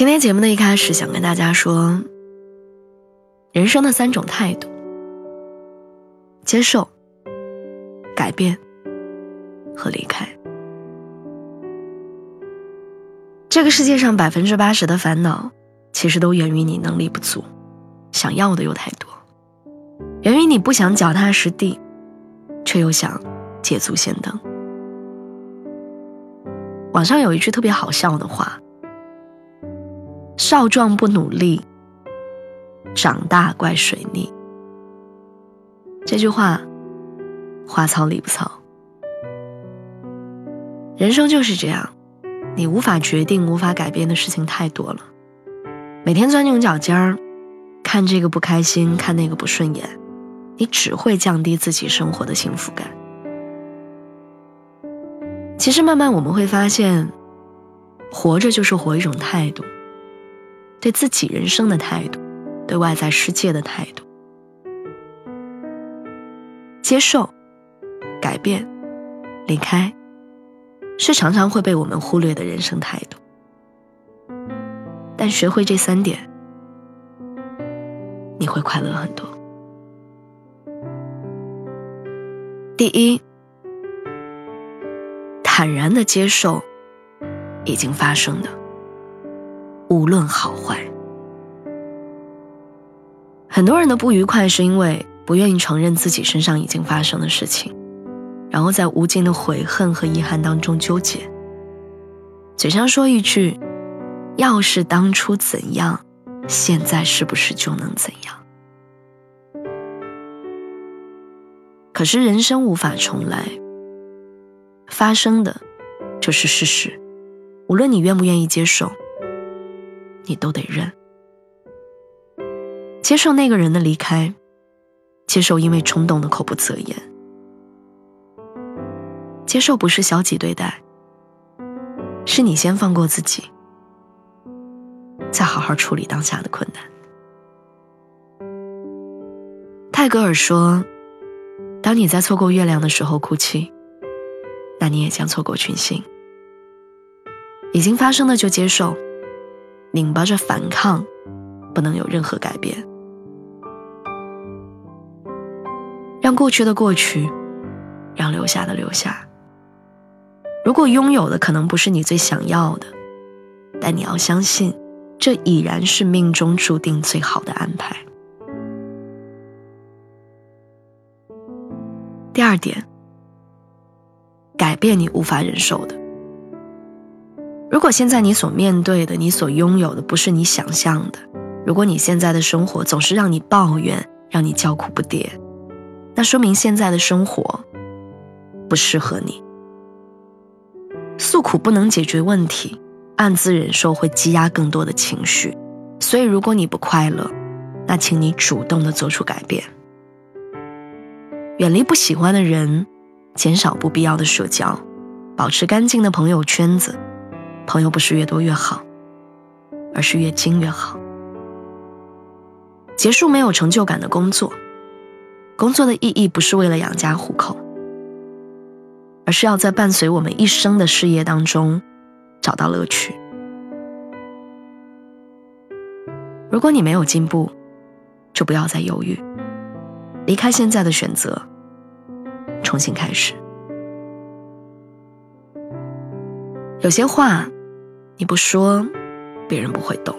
今天节目的一开始，想跟大家说，人生的三种态度：接受、改变和离开。这个世界上百分之八十的烦恼，其实都源于你能力不足，想要的又太多；源于你不想脚踏实地，却又想捷足先登。网上有一句特别好笑的话。少壮不努力，长大怪水逆。这句话，话糙理不糙。人生就是这样，你无法决定、无法改变的事情太多了。每天钻牛角尖儿，看这个不开心，看那个不顺眼，你只会降低自己生活的幸福感。其实，慢慢我们会发现，活着就是活一种态度。对自己人生的态度，对外在世界的态度，接受、改变、离开，是常常会被我们忽略的人生态度。但学会这三点，你会快乐很多。第一，坦然的接受已经发生的。无论好坏，很多人的不愉快是因为不愿意承认自己身上已经发生的事情，然后在无尽的悔恨和遗憾当中纠结。嘴上说一句“要是当初怎样，现在是不是就能怎样”，可是人生无法重来，发生的就是事实，无论你愿不愿意接受。你都得认，接受那个人的离开，接受因为冲动的口不择言，接受不是消极对待，是你先放过自己，再好好处理当下的困难。泰戈尔说：“当你在错过月亮的时候哭泣，那你也将错过群星。已经发生的就接受。”拧巴着反抗，不能有任何改变。让过去的过去，让留下的留下。如果拥有的可能不是你最想要的，但你要相信，这已然是命中注定最好的安排。第二点，改变你无法忍受的。如果现在你所面对的、你所拥有的不是你想象的，如果你现在的生活总是让你抱怨、让你叫苦不迭，那说明现在的生活不适合你。诉苦不能解决问题，暗自忍受会积压更多的情绪。所以，如果你不快乐，那请你主动的做出改变，远离不喜欢的人，减少不必要的社交，保持干净的朋友圈子。朋友不是越多越好，而是越精越好。结束没有成就感的工作，工作的意义不是为了养家糊口，而是要在伴随我们一生的事业当中找到乐趣。如果你没有进步，就不要再犹豫，离开现在的选择，重新开始。有些话。你不说，别人不会懂；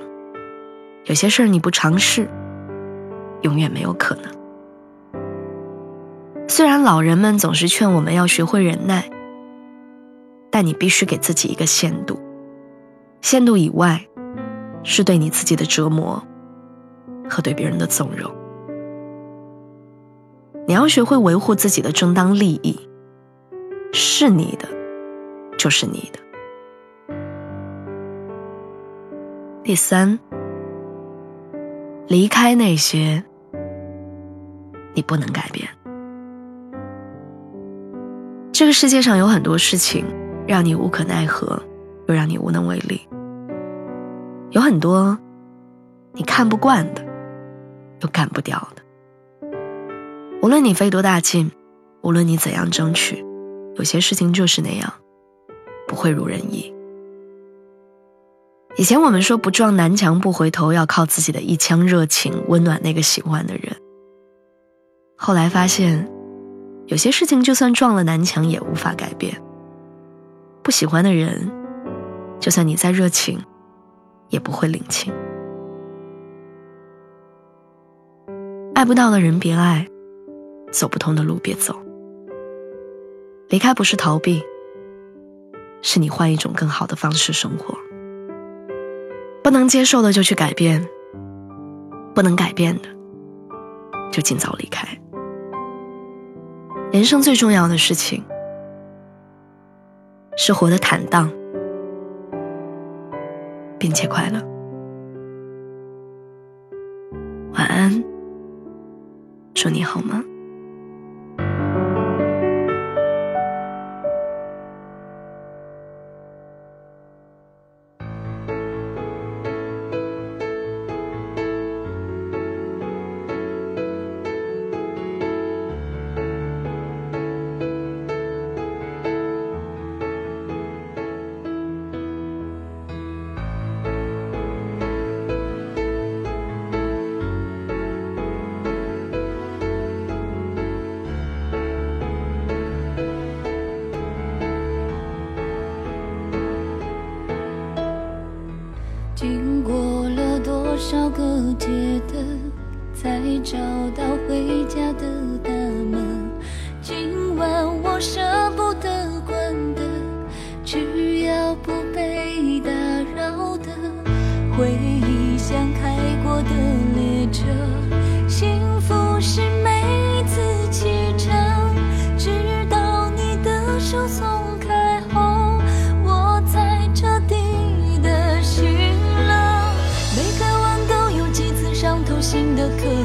有些事儿你不尝试，永远没有可能。虽然老人们总是劝我们要学会忍耐，但你必须给自己一个限度。限度以外，是对你自己的折磨和对别人的纵容。你要学会维护自己的正当利益，是你的，就是你的。第三，离开那些你不能改变。这个世界上有很多事情让你无可奈何，又让你无能为力。有很多你看不惯的，又干不掉的。无论你费多大劲，无论你怎样争取，有些事情就是那样，不会如人意。以前我们说不撞南墙不回头，要靠自己的一腔热情温暖那个喜欢的人。后来发现，有些事情就算撞了南墙也无法改变。不喜欢的人，就算你再热情，也不会领情。爱不到的人别爱，走不通的路别走。离开不是逃避，是你换一种更好的方式生活。不能接受的就去改变，不能改变的就尽早离开。人生最重要的事情是活得坦荡，并且快乐。晚安，祝你好吗？别的，才找到回家的大门。今晚我舍不得关的，只要不被打扰的回忆像开过的心的。